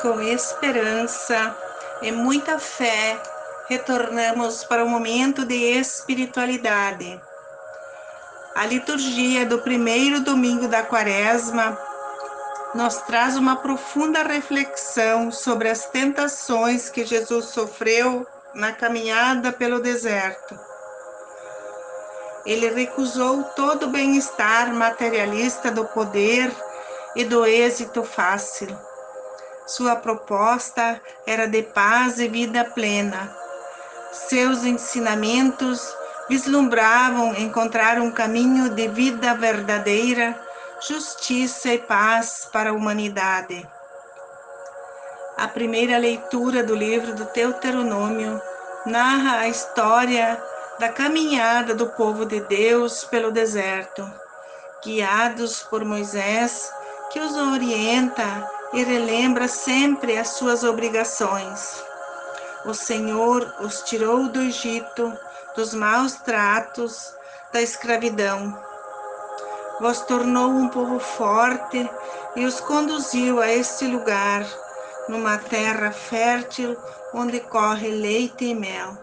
com esperança e muita fé, retornamos para o momento de espiritualidade. A liturgia do primeiro domingo da quaresma nos traz uma profunda reflexão sobre as tentações que Jesus sofreu na caminhada pelo deserto. Ele recusou todo o bem-estar materialista do poder e do êxito fácil. Sua proposta era de paz e vida plena. Seus ensinamentos vislumbravam encontrar um caminho de vida verdadeira, justiça e paz para a humanidade. A primeira leitura do livro do Deuteronômio narra a história da caminhada do povo de Deus pelo deserto, guiados por Moisés, que os orienta e relembra sempre as suas obrigações. O Senhor os tirou do Egito, dos maus tratos, da escravidão. Vos tornou um povo forte e os conduziu a este lugar, numa terra fértil onde corre leite e mel.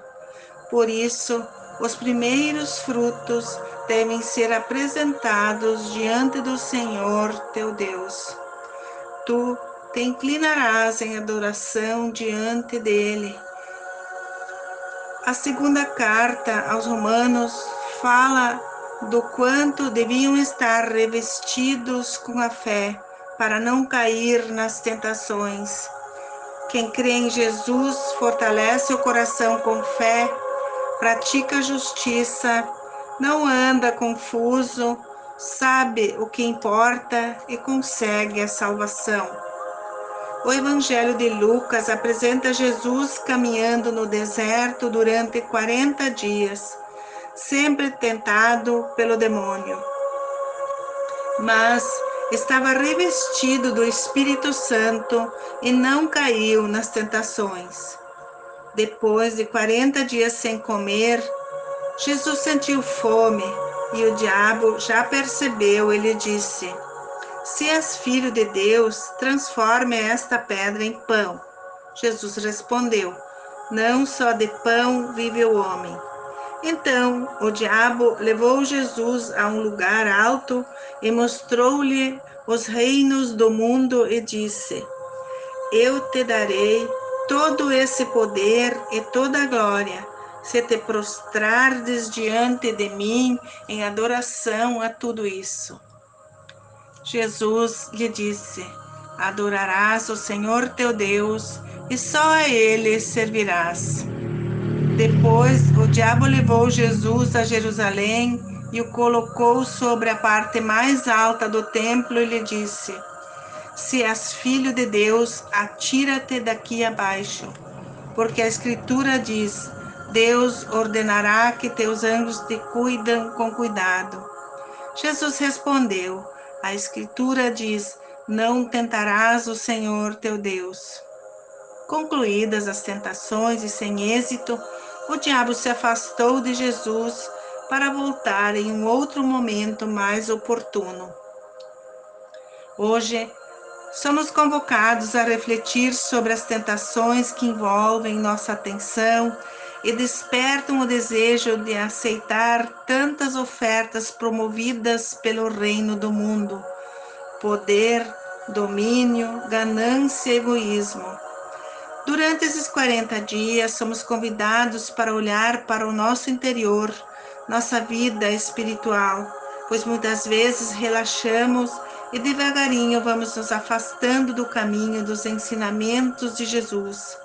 Por isso, os primeiros frutos devem ser apresentados diante do Senhor teu Deus tu te inclinarás em adoração diante dele. A segunda carta aos Romanos fala do quanto deviam estar revestidos com a fé para não cair nas tentações. Quem crê em Jesus fortalece o coração com fé, pratica justiça, não anda confuso, sabe o que importa e consegue a salvação. O Evangelho de Lucas apresenta Jesus caminhando no deserto durante 40 dias, sempre tentado pelo demônio. Mas estava revestido do Espírito Santo e não caiu nas tentações. Depois de 40 dias sem comer, Jesus sentiu fome e o diabo já percebeu, ele disse: Se és filho de Deus, transforme esta pedra em pão. Jesus respondeu: Não só de pão vive o homem. Então o diabo levou Jesus a um lugar alto e mostrou-lhe os reinos do mundo e disse: Eu te darei todo esse poder e toda a glória se te prostrardes diante de mim em adoração a tudo isso. Jesus lhe disse: Adorarás o Senhor teu Deus e só a ele servirás. Depois, o diabo levou Jesus a Jerusalém e o colocou sobre a parte mais alta do templo e lhe disse: Se és filho de Deus, atira-te daqui abaixo, porque a Escritura diz: Deus ordenará que teus anjos te cuidam com cuidado. Jesus respondeu: A Escritura diz: Não tentarás o Senhor teu Deus. Concluídas as tentações e sem êxito, o diabo se afastou de Jesus para voltar em um outro momento mais oportuno. Hoje, somos convocados a refletir sobre as tentações que envolvem nossa atenção e despertam o desejo de aceitar tantas ofertas promovidas pelo reino do mundo: poder, domínio, ganância e egoísmo. Durante esses 40 dias, somos convidados para olhar para o nosso interior, nossa vida espiritual, pois muitas vezes relaxamos e devagarinho vamos nos afastando do caminho dos ensinamentos de Jesus.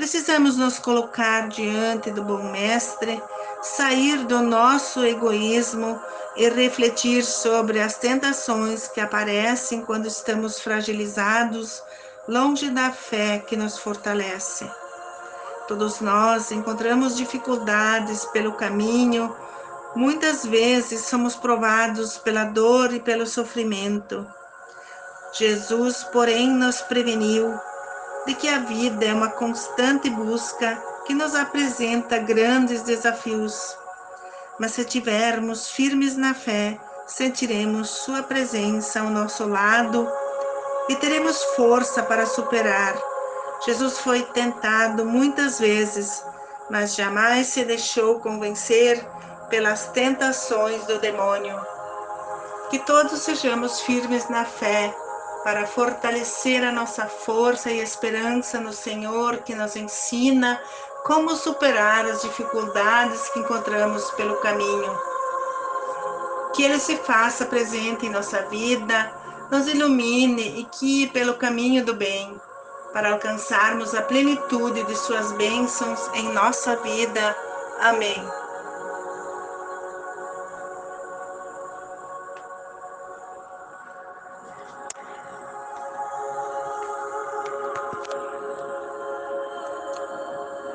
Precisamos nos colocar diante do bom Mestre, sair do nosso egoísmo e refletir sobre as tentações que aparecem quando estamos fragilizados, longe da fé que nos fortalece. Todos nós encontramos dificuldades pelo caminho, muitas vezes somos provados pela dor e pelo sofrimento. Jesus, porém, nos preveniu de que a vida é uma constante busca que nos apresenta grandes desafios. Mas se estivermos firmes na fé, sentiremos Sua presença ao nosso lado e teremos força para superar. Jesus foi tentado muitas vezes, mas jamais se deixou convencer pelas tentações do demônio. Que todos sejamos firmes na fé para fortalecer a nossa força e esperança no Senhor que nos ensina como superar as dificuldades que encontramos pelo caminho. Que Ele se faça presente em nossa vida, nos ilumine e que pelo caminho do bem, para alcançarmos a plenitude de Suas bênçãos em nossa vida. Amém.